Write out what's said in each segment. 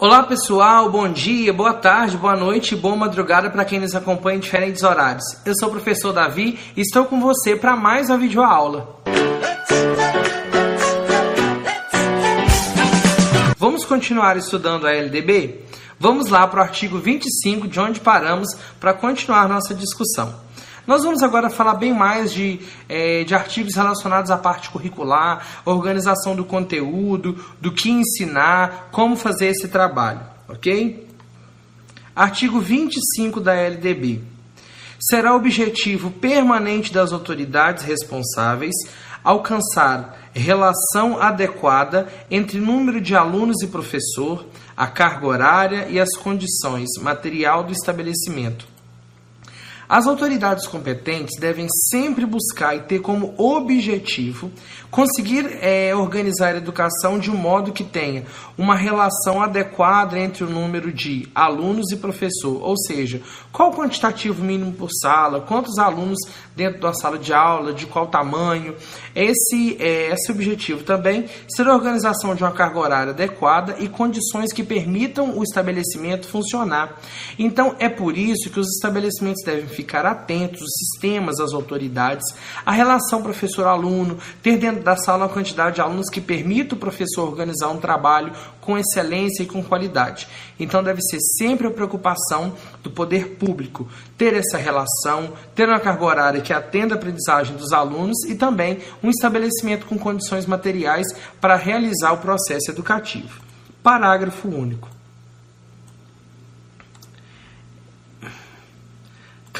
Olá pessoal, bom dia, boa tarde, boa noite boa madrugada para quem nos acompanha em diferentes horários. Eu sou o professor Davi e estou com você para mais uma videoaula. Vamos continuar estudando a LDB? Vamos lá para o artigo 25, de onde paramos, para continuar nossa discussão. Nós vamos agora falar bem mais de, é, de artigos relacionados à parte curricular, organização do conteúdo, do que ensinar, como fazer esse trabalho, ok? Artigo 25 da LDB. Será objetivo permanente das autoridades responsáveis alcançar relação adequada entre número de alunos e professor, a carga horária e as condições material do estabelecimento as autoridades competentes devem sempre buscar e ter como objetivo conseguir é, organizar a educação de um modo que tenha uma relação adequada entre o número de alunos e professor, ou seja, qual o quantitativo mínimo por sala, quantos alunos dentro da sala de aula, de qual tamanho. Esse é esse objetivo também ser a organização de uma carga horária adequada e condições que permitam o estabelecimento funcionar. Então, é por isso que os estabelecimentos devem ficar atentos, os sistemas, as autoridades, a relação professor-aluno, ter dentro da sala uma quantidade de alunos que permita o professor organizar um trabalho com excelência e com qualidade. Então deve ser sempre a preocupação do poder público ter essa relação, ter uma carga horária que atenda a aprendizagem dos alunos e também um estabelecimento com condições materiais para realizar o processo educativo. Parágrafo único.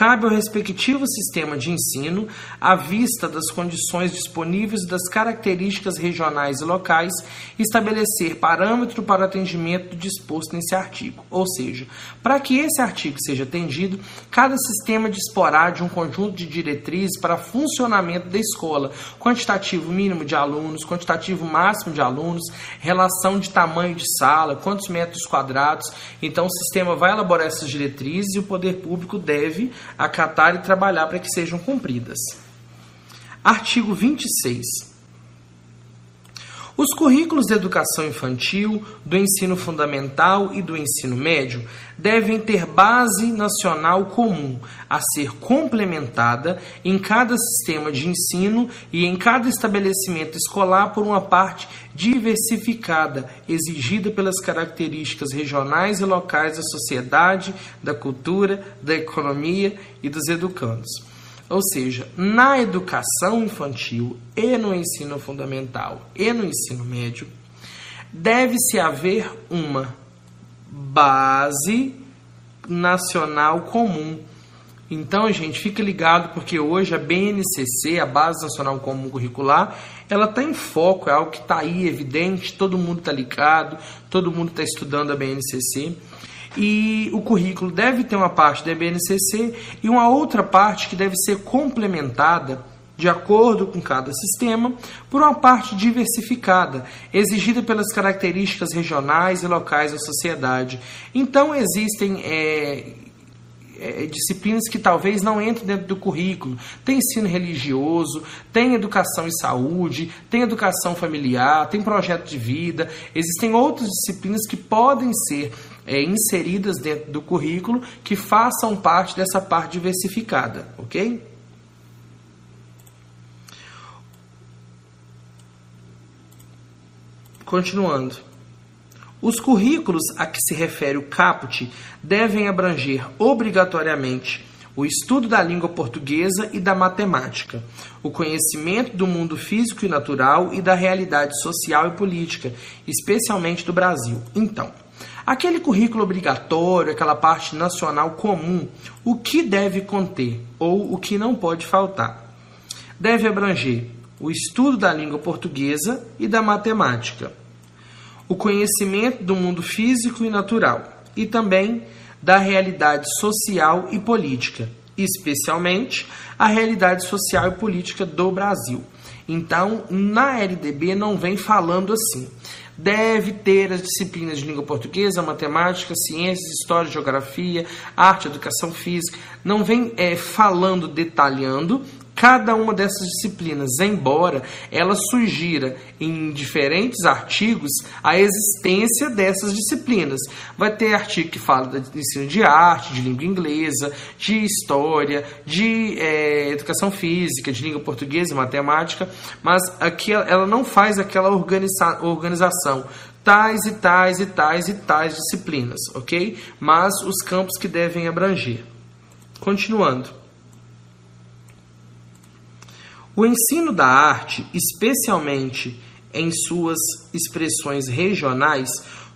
Cabe ao respectivo sistema de ensino, à vista das condições disponíveis e das características regionais e locais, estabelecer parâmetro para o atendimento disposto nesse artigo. Ou seja, para que esse artigo seja atendido, cada sistema disporá de um conjunto de diretrizes para funcionamento da escola, quantitativo mínimo de alunos, quantitativo máximo de alunos, relação de tamanho de sala, quantos metros quadrados. Então, o sistema vai elaborar essas diretrizes e o poder público deve acatar e trabalhar para que sejam cumpridas. Artigo 26. Os currículos de educação infantil, do ensino fundamental e do ensino médio devem ter base nacional comum, a ser complementada em cada sistema de ensino e em cada estabelecimento escolar por uma parte diversificada, exigida pelas características regionais e locais da sociedade, da cultura, da economia e dos educandos. Ou seja, na educação infantil e no ensino fundamental e no ensino médio, deve-se haver uma base nacional comum. Então, gente, fique ligado porque hoje a BNCC, a Base Nacional Comum Curricular, ela está em foco, é algo que está aí evidente, todo mundo está ligado, todo mundo está estudando a BNCC e o currículo deve ter uma parte da BNCC e uma outra parte que deve ser complementada de acordo com cada sistema, por uma parte diversificada, exigida pelas características regionais e locais da sociedade. Então, existem é, é, disciplinas que talvez não entrem dentro do currículo. Tem ensino religioso, tem educação e saúde, tem educação familiar, tem projeto de vida. Existem outras disciplinas que podem ser é, inseridas dentro do currículo que façam parte dessa parte diversificada, ok? Continuando. Os currículos a que se refere o caput devem abranger obrigatoriamente o estudo da língua portuguesa e da matemática, o conhecimento do mundo físico e natural e da realidade social e política, especialmente do Brasil. Então, Aquele currículo obrigatório, aquela parte nacional comum, o que deve conter ou o que não pode faltar? Deve abranger o estudo da língua portuguesa e da matemática, o conhecimento do mundo físico e natural e também da realidade social e política, especialmente a realidade social e política do Brasil. Então, na LDB não vem falando assim deve ter as disciplinas de língua portuguesa, matemática, ciências, história, geografia, arte, educação física. Não vem é, falando, detalhando, cada uma dessas disciplinas, embora ela sugira em diferentes artigos a existência dessas disciplinas. Vai ter artigo que fala de ensino de arte, de língua inglesa, de história, de é, educação física, de língua portuguesa e matemática, mas aqui ela não faz aquela organiza organização tais e tais e tais e tais disciplinas, ok? Mas os campos que devem abranger. Continuando. O ensino da arte, especialmente em suas expressões regionais,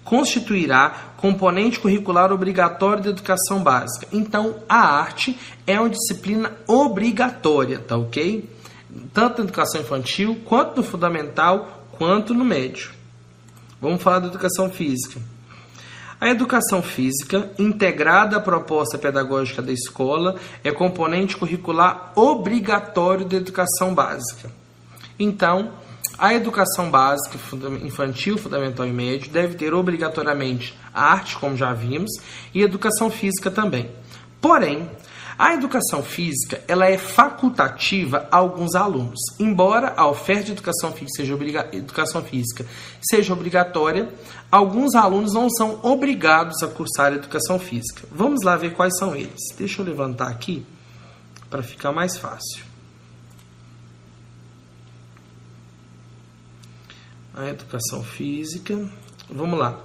constituirá componente curricular obrigatório da educação básica. Então, a arte é uma disciplina obrigatória, tá ok? Tanto na educação infantil, quanto no fundamental, quanto no médio. Vamos falar da educação física. A educação física, integrada à proposta pedagógica da escola, é componente curricular obrigatório da educação básica. Então, a educação básica, infantil, fundamental e médio, deve ter obrigatoriamente arte, como já vimos, e educação física também. Porém, a educação física ela é facultativa a alguns alunos. Embora a oferta de educação física seja, obriga educação física seja obrigatória, alguns alunos não são obrigados a cursar a educação física. Vamos lá ver quais são eles. Deixa eu levantar aqui para ficar mais fácil. A educação física, vamos lá.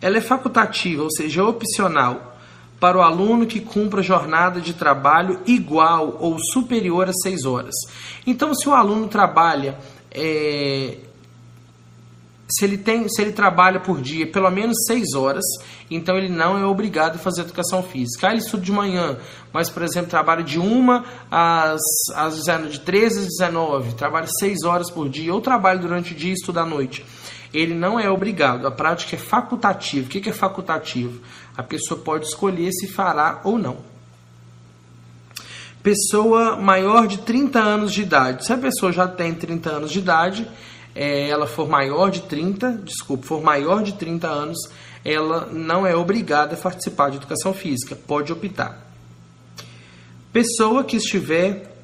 Ela é facultativa, ou seja, opcional para o aluno que cumpra jornada de trabalho igual ou superior a seis horas. Então, se o aluno trabalha, é, se, ele tem, se ele trabalha por dia pelo menos seis horas, então ele não é obrigado a fazer educação física. Ah, ele estuda de manhã, mas, por exemplo, trabalha de uma às, às de 13 às 19, trabalha seis horas por dia, ou trabalha durante o dia e estuda à noite ele não é obrigado. A prática é facultativa. O que é facultativo? A pessoa pode escolher se fará ou não. Pessoa maior de 30 anos de idade. Se a pessoa já tem 30 anos de idade, é, ela for maior de 30, desculpa, for maior de 30 anos, ela não é obrigada a participar de educação física, pode optar. Pessoa que estiver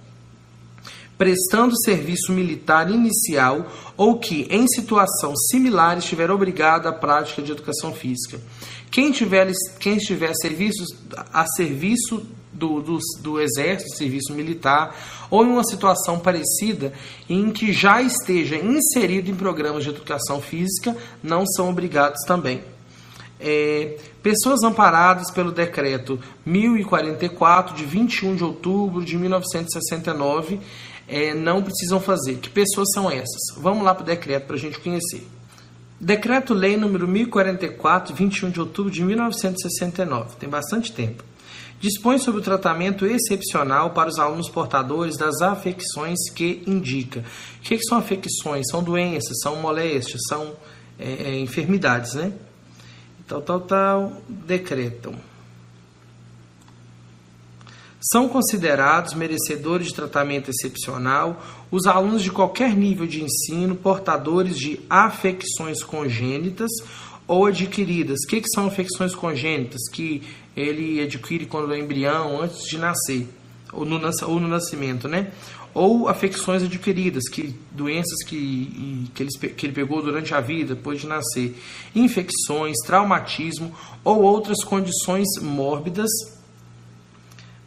prestando serviço militar inicial ou que, em situação similar, estiver obrigado à prática de educação física. Quem tiver, quem estiver serviços, a serviço do, do, do exército, serviço militar, ou em uma situação parecida em que já esteja inserido em programas de educação física, não são obrigados também. É, pessoas amparadas pelo decreto 1044 de 21 de outubro de 1969 é, não precisam fazer. Que pessoas são essas? Vamos lá para o decreto para a gente conhecer. Decreto-Lei número 1044, 21 de outubro de 1969. Tem bastante tempo. Dispõe sobre o tratamento excepcional para os alunos portadores das afecções que indica. O que, são afecções? São doenças, são moléstias, são é, é enfermidades, né? Tal, tal, tal, decretam são considerados merecedores de tratamento excepcional os alunos de qualquer nível de ensino portadores de afecções congênitas ou adquiridas. O que, que são afecções congênitas? Que ele adquire quando é embrião, antes de nascer, ou no, ou no nascimento, né? Ou afecções adquiridas, que doenças que, que, ele, que ele pegou durante a vida, depois de nascer. Infecções, traumatismo ou outras condições mórbidas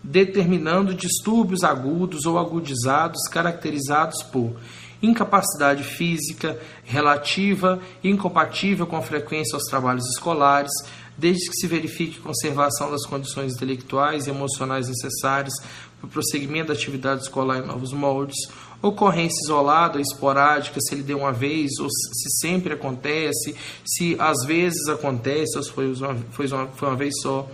determinando distúrbios agudos ou agudizados caracterizados por incapacidade física relativa incompatível com a frequência aos trabalhos escolares, desde que se verifique conservação das condições intelectuais e emocionais necessárias para o prosseguimento da atividade escolar em novos moldes, ocorrência isolada, esporádica, se ele deu uma vez ou se sempre acontece, se às vezes acontece ou se foi uma, foi uma, foi uma vez só,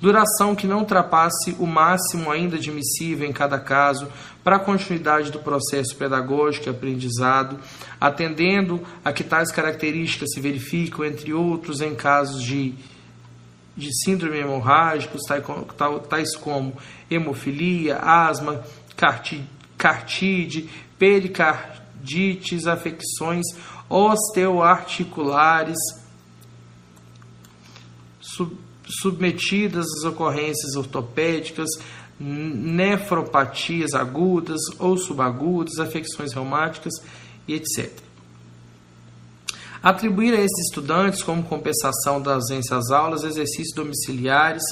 duração que não ultrapasse o máximo ainda admissível em cada caso para a continuidade do processo pedagógico e aprendizado, atendendo a que tais características se verificam, entre outros, em casos de, de síndrome hemorrágicos, tais como hemofilia, asma, cartide, pericardites, afecções osteoarticulares, submetidas às ocorrências ortopédicas, nefropatias agudas ou subagudas, afecções reumáticas e etc. Atribuir a esses estudantes, como compensação da ausência às aulas, exercícios domiciliares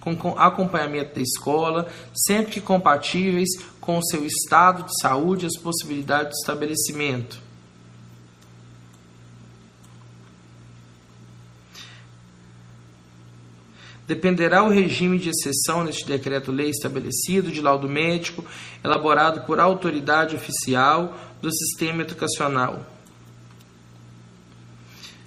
com acompanhamento da escola, sempre que compatíveis com o seu estado de saúde e as possibilidades de estabelecimento. Dependerá o regime de exceção neste decreto-lei estabelecido de laudo médico elaborado por autoridade oficial do sistema educacional.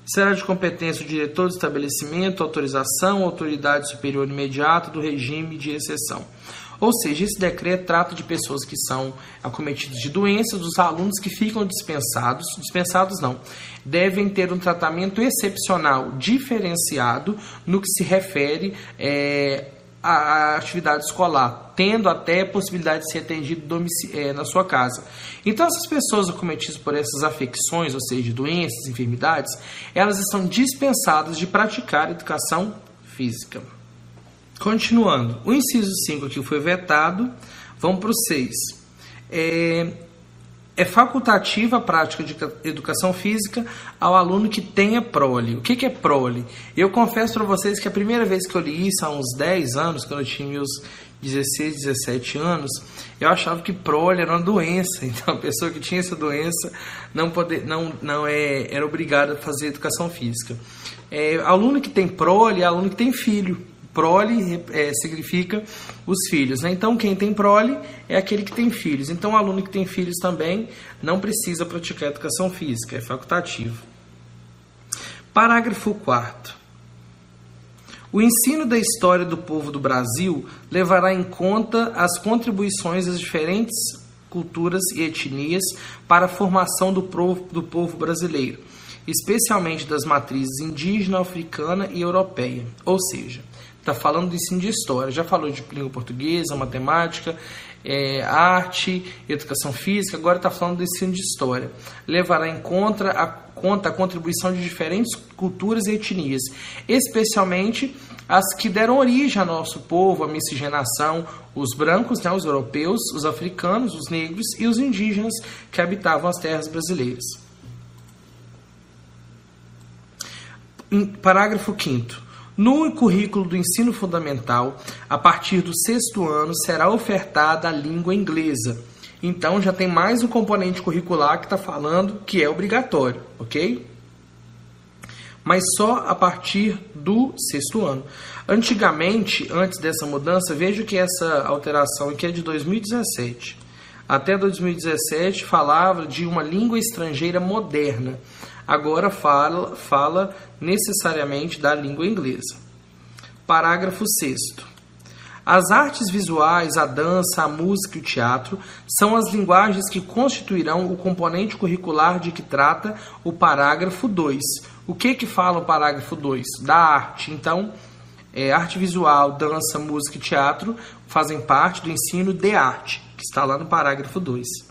Será de competência o diretor do estabelecimento, autorização, autoridade superior imediata do regime de exceção. Ou seja, esse decreto trata de pessoas que são acometidas de doenças, dos alunos que ficam dispensados, dispensados não, devem ter um tratamento excepcional, diferenciado no que se refere é, à atividade escolar, tendo até possibilidade de ser atendido é, na sua casa. Então, essas pessoas acometidas por essas afecções, ou seja, doenças, enfermidades, elas estão dispensadas de praticar educação física. Continuando, o inciso 5 aqui foi vetado, vamos para o 6. É, é facultativa a prática de educação física ao aluno que tenha prole. O que, que é prole? Eu confesso para vocês que a primeira vez que eu li isso, há uns 10 anos, quando eu tinha meus 16, 17 anos, eu achava que prole era uma doença. Então a pessoa que tinha essa doença não, poder, não, não é, era obrigada a fazer educação física. É, aluno que tem prole é aluno que tem filho prole é, significa os filhos. Né? Então, quem tem prole é aquele que tem filhos. Então, o aluno que tem filhos também não precisa praticar educação física, é facultativo. Parágrafo 4. O ensino da história do povo do Brasil levará em conta as contribuições das diferentes culturas e etnias para a formação do povo, do povo brasileiro, especialmente das matrizes indígena, africana e europeia. Ou seja, está falando do ensino de história. Já falou de língua portuguesa, matemática, é, arte, educação física, agora está falando do ensino de história. Levará em conta a, conta a contribuição de diferentes culturas e etnias, especialmente as que deram origem ao nosso povo, a miscigenação, os brancos, né, os europeus, os africanos, os negros e os indígenas que habitavam as terras brasileiras. Parágrafo 5 no currículo do ensino fundamental, a partir do sexto ano, será ofertada a língua inglesa. Então já tem mais um componente curricular que está falando que é obrigatório, ok? Mas só a partir do sexto ano. Antigamente, antes dessa mudança, vejo que essa alteração aqui é de 2017. Até 2017 falava de uma língua estrangeira moderna agora fala, fala necessariamente da língua inglesa. Parágrafo 6. As artes visuais, a dança, a música e o teatro são as linguagens que constituirão o componente curricular de que trata o parágrafo 2. O que que fala o parágrafo 2? Da arte. Então, é, arte visual, dança, música e teatro fazem parte do ensino de arte, que está lá no parágrafo 2.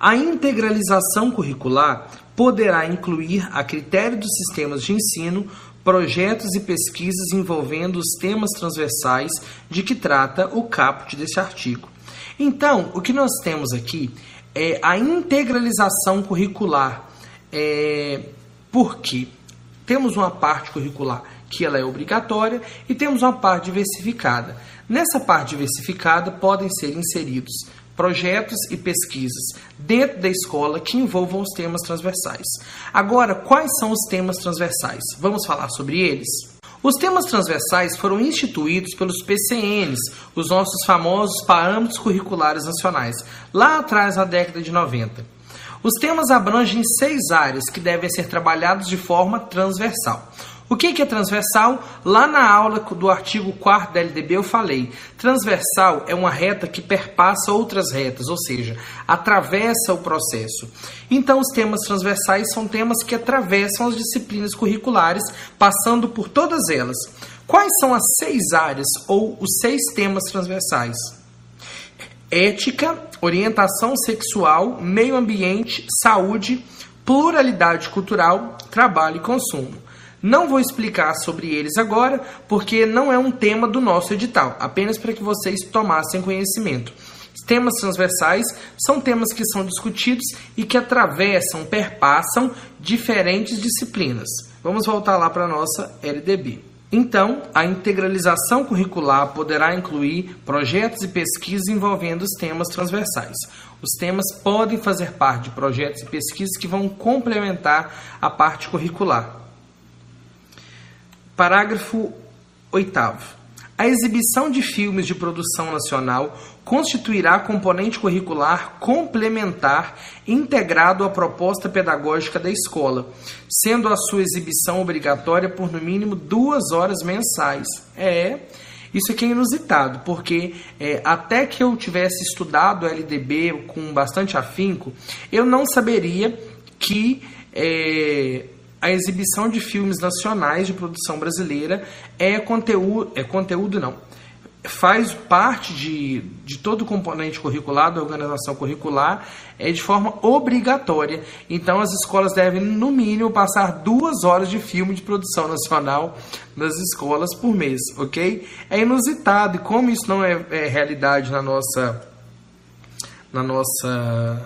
A integralização curricular poderá incluir, a critério dos sistemas de ensino, projetos e pesquisas envolvendo os temas transversais de que trata o caput desse artigo. Então, o que nós temos aqui é a integralização curricular. É, porque temos uma parte curricular que ela é obrigatória e temos uma parte diversificada. Nessa parte diversificada podem ser inseridos projetos e pesquisas dentro da escola que envolvam os temas transversais. Agora, quais são os temas transversais? Vamos falar sobre eles? Os temas transversais foram instituídos pelos PCNs, os nossos famosos Parâmetros Curriculares Nacionais, lá atrás na década de 90. Os temas abrangem seis áreas que devem ser trabalhados de forma transversal. O que é transversal? Lá na aula do artigo 4 da LDB eu falei. Transversal é uma reta que perpassa outras retas, ou seja, atravessa o processo. Então, os temas transversais são temas que atravessam as disciplinas curriculares, passando por todas elas. Quais são as seis áreas ou os seis temas transversais? Ética, orientação sexual, meio ambiente, saúde, pluralidade cultural, trabalho e consumo. Não vou explicar sobre eles agora, porque não é um tema do nosso edital, apenas para que vocês tomassem conhecimento. Temas transversais são temas que são discutidos e que atravessam, perpassam diferentes disciplinas. Vamos voltar lá para a nossa LDB. Então, a integralização curricular poderá incluir projetos e pesquisas envolvendo os temas transversais. Os temas podem fazer parte de projetos e pesquisas que vão complementar a parte curricular. Parágrafo 8. A exibição de filmes de produção nacional constituirá componente curricular complementar integrado à proposta pedagógica da escola, sendo a sua exibição obrigatória por no mínimo duas horas mensais. É. Isso aqui é inusitado, porque é, até que eu tivesse estudado LDB com bastante afinco, eu não saberia que é, a exibição de filmes nacionais de produção brasileira é conteúdo, é conteúdo não, faz parte de, de todo o componente curricular, da organização curricular, é de forma obrigatória. Então as escolas devem, no mínimo, passar duas horas de filme de produção nacional nas escolas por mês, ok? É inusitado, e como isso não é, é realidade na nossa na nossa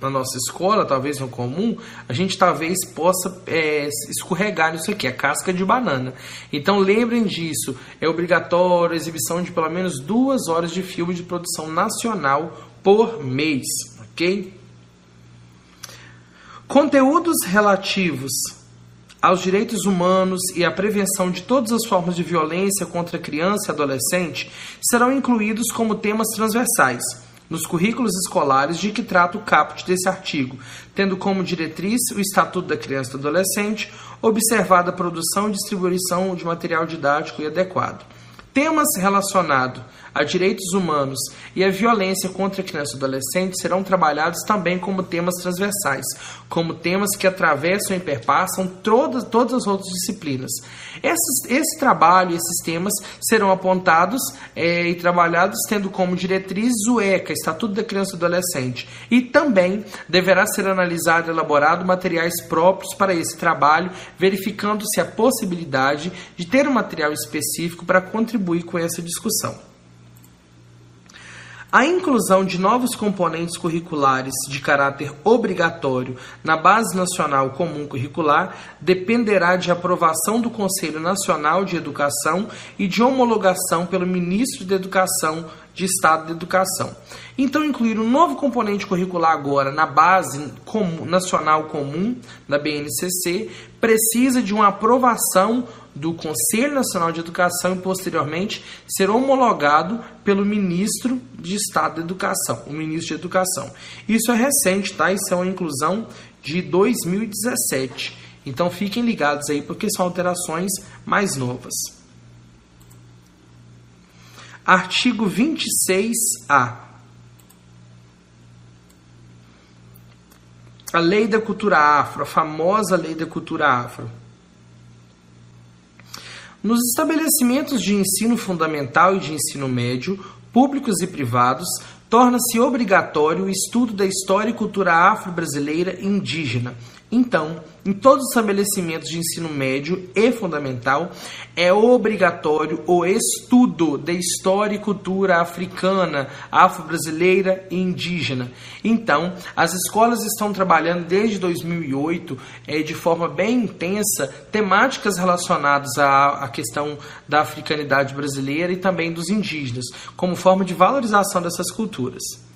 na nossa escola, talvez no comum, a gente talvez possa é, escorregar nisso aqui, a casca de banana. Então lembrem disso, é obrigatório a exibição de pelo menos duas horas de filme de produção nacional por mês, ok? Conteúdos relativos aos direitos humanos e à prevenção de todas as formas de violência contra criança e adolescente serão incluídos como temas transversais nos currículos escolares de que trata o caput desse artigo, tendo como diretriz o Estatuto da Criança e do Adolescente, observada a produção e distribuição de material didático e adequado. Temas relacionados a direitos humanos e a violência contra crianças e adolescentes serão trabalhados também como temas transversais, como temas que atravessam e perpassam todas, todas as outras disciplinas. Esses, esse trabalho, esses temas serão apontados é, e trabalhados tendo como diretriz o ECA, Estatuto da Criança e Adolescente, e também deverá ser analisado e elaborado materiais próprios para esse trabalho, verificando-se a possibilidade de ter um material específico para contribuir com essa discussão. A inclusão de novos componentes curriculares de caráter obrigatório na Base Nacional Comum Curricular dependerá de aprovação do Conselho Nacional de Educação e de homologação pelo Ministro da Educação de Estado de Educação. Então, incluir um novo componente curricular agora na Base Nacional Comum da BNCC precisa de uma aprovação do Conselho Nacional de Educação e posteriormente ser homologado pelo ministro de Estado de Educação, o ministro de Educação. Isso é recente, tá? Isso é uma inclusão de 2017. Então fiquem ligados aí porque são alterações mais novas. Artigo 26A. A Lei da Cultura Afro, a famosa Lei da Cultura Afro nos estabelecimentos de ensino fundamental e de ensino médio, públicos e privados, torna-se obrigatório o estudo da história e cultura afro-brasileira indígena, então, em todos os estabelecimentos de ensino médio e fundamental, é obrigatório o estudo da história e cultura africana, afro-brasileira e indígena. Então, as escolas estão trabalhando desde 2008 é, de forma bem intensa temáticas relacionadas à, à questão da africanidade brasileira e também dos indígenas, como forma de valorização dessas culturas.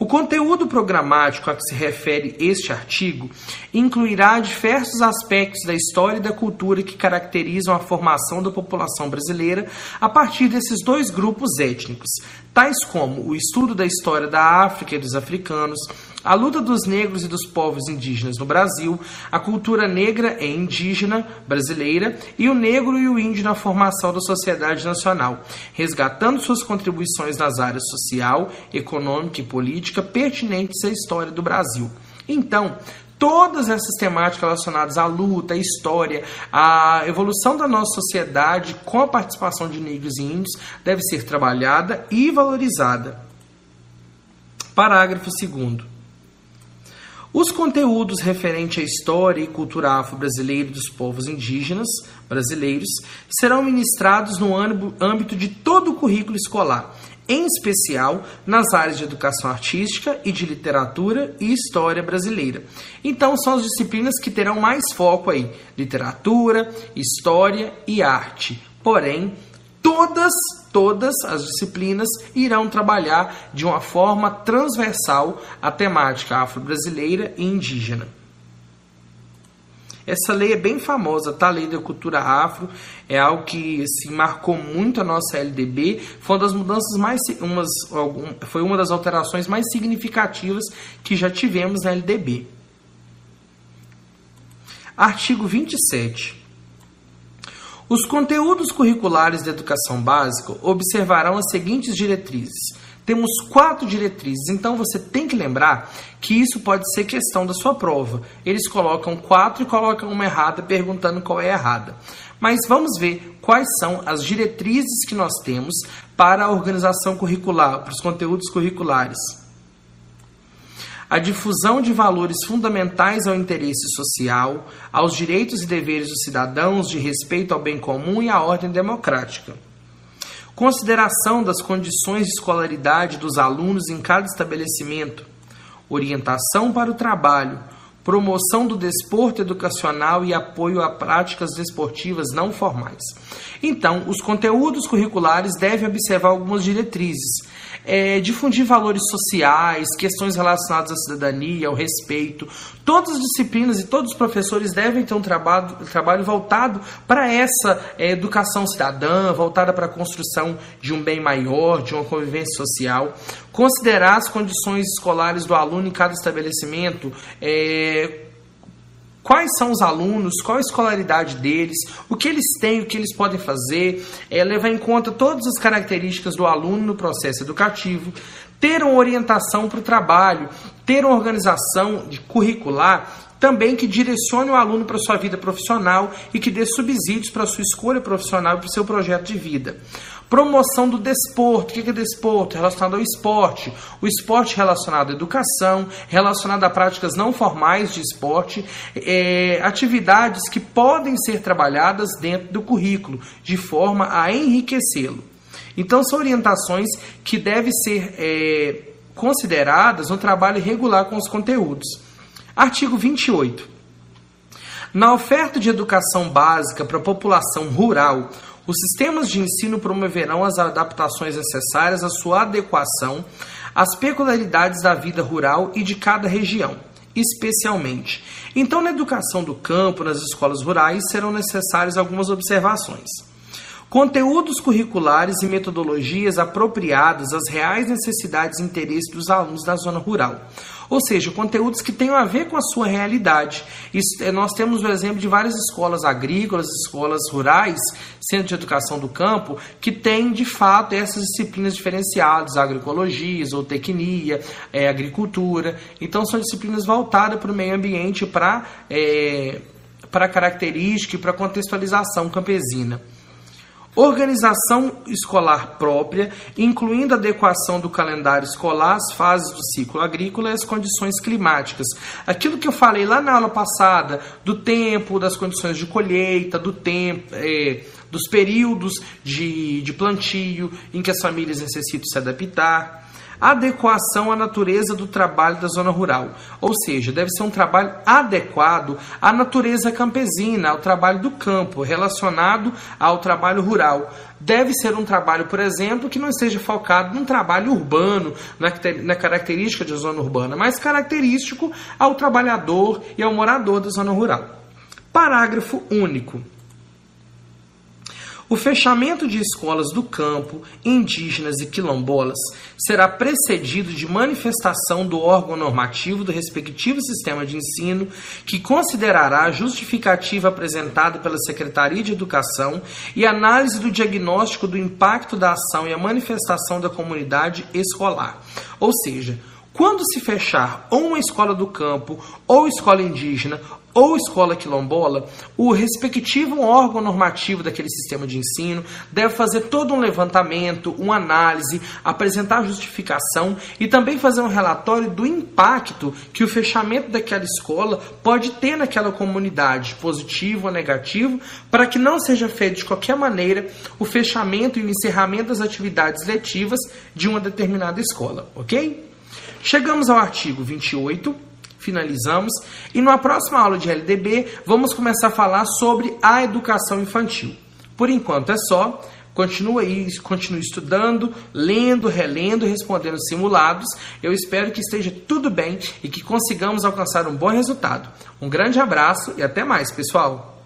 O conteúdo programático a que se refere este artigo incluirá diversos aspectos da história e da cultura que caracterizam a formação da população brasileira a partir desses dois grupos étnicos, tais como o estudo da história da África e dos africanos, a luta dos negros e dos povos indígenas no Brasil, a cultura negra e indígena brasileira e o negro e o índio na formação da sociedade nacional, resgatando suas contribuições nas áreas social, econômica e política pertinentes à história do Brasil. Então, todas essas temáticas relacionadas à luta, à história, à evolução da nossa sociedade com a participação de negros e índios deve ser trabalhada e valorizada. Parágrafo 2 Os conteúdos referentes à história e cultura afro-brasileira dos povos indígenas brasileiros serão ministrados no âmbito de todo o currículo escolar, em especial nas áreas de educação artística e de literatura e história brasileira. Então são as disciplinas que terão mais foco aí: literatura, história e arte. Porém, todas todas as disciplinas irão trabalhar de uma forma transversal a temática afro-brasileira e indígena. Essa lei é bem famosa, tá? A lei da cultura afro é algo que assim, marcou muito a nossa LDB. Foi uma das mudanças mais, umas, foi uma das alterações mais significativas que já tivemos na LDB. Artigo 27. Os conteúdos curriculares da educação básica observarão as seguintes diretrizes temos quatro diretrizes, então você tem que lembrar que isso pode ser questão da sua prova. Eles colocam quatro e colocam uma errada, perguntando qual é a errada. Mas vamos ver quais são as diretrizes que nós temos para a organização curricular, para os conteúdos curriculares. A difusão de valores fundamentais ao interesse social, aos direitos e deveres dos cidadãos, de respeito ao bem comum e à ordem democrática. Consideração das condições de escolaridade dos alunos em cada estabelecimento, orientação para o trabalho, promoção do desporto educacional e apoio a práticas desportivas não formais. Então, os conteúdos curriculares devem observar algumas diretrizes, é, difundir valores sociais, questões relacionadas à cidadania, ao respeito. Todas as disciplinas e todos os professores devem ter um trabalho, trabalho voltado para essa é, educação cidadã, voltada para a construção de um bem maior, de uma convivência social. Considerar as condições escolares do aluno em cada estabelecimento. É, quais são os alunos, qual a escolaridade deles, o que eles têm, o que eles podem fazer, é, levar em conta todas as características do aluno no processo educativo, ter uma orientação para o trabalho, ter uma organização de curricular também que direcione o aluno para sua vida profissional e que dê subsídios para sua escolha profissional e para o seu projeto de vida. Promoção do desporto. O que é desporto? Relacionado ao esporte. O esporte relacionado à educação, relacionado a práticas não formais de esporte, é, atividades que podem ser trabalhadas dentro do currículo, de forma a enriquecê-lo. Então, são orientações que devem ser é, consideradas no trabalho regular com os conteúdos. Artigo 28. Na oferta de educação básica para a população rural, os sistemas de ensino promoverão as adaptações necessárias à sua adequação às peculiaridades da vida rural e de cada região, especialmente. Então, na educação do campo, nas escolas rurais, serão necessárias algumas observações. Conteúdos curriculares e metodologias apropriadas às reais necessidades e interesses dos alunos da zona rural. Ou seja, conteúdos que tenham a ver com a sua realidade. Isso, eh, nós temos o exemplo de várias escolas agrícolas, escolas rurais, centro de educação do campo, que têm de fato essas disciplinas diferenciadas, agroecologia, zootecnia, é, agricultura. Então são disciplinas voltadas para o meio ambiente, para é, para característica e para contextualização campesina. Organização escolar própria, incluindo adequação do calendário escolar às fases do ciclo agrícola e às condições climáticas. Aquilo que eu falei lá na aula passada, do tempo, das condições de colheita, do tempo, é, dos períodos de, de plantio em que as famílias necessitam se adaptar adequação à natureza do trabalho da zona rural. Ou seja, deve ser um trabalho adequado à natureza campesina, ao trabalho do campo, relacionado ao trabalho rural. Deve ser um trabalho, por exemplo, que não esteja focado num trabalho urbano, na, característica de zona urbana, mas característico ao trabalhador e ao morador da zona rural. Parágrafo único. O fechamento de escolas do campo, indígenas e quilombolas será precedido de manifestação do órgão normativo do respectivo sistema de ensino, que considerará a justificativa apresentada pela Secretaria de Educação e análise do diagnóstico do impacto da ação e a manifestação da comunidade escolar. Ou seja, Quando se fechar ou uma escola do campo, ou escola indígena, ou escola quilombola, o respectivo órgão normativo daquele sistema de ensino deve fazer todo um levantamento, uma análise, apresentar justificação e também fazer um relatório do impacto que o fechamento daquela escola pode ter naquela comunidade, positivo ou negativo, para que não seja feito de qualquer maneira o fechamento e o encerramento das atividades letivas de uma determinada escola, ok? Chegamos ao artigo 28 finalizamos. E na próxima aula de LDB, vamos começar a falar sobre a educação infantil. Por enquanto é só. Continue aí, continue estudando, lendo, relendo, respondendo simulados. Eu espero que esteja tudo bem e que consigamos alcançar um bom resultado. Um grande abraço e até mais, pessoal!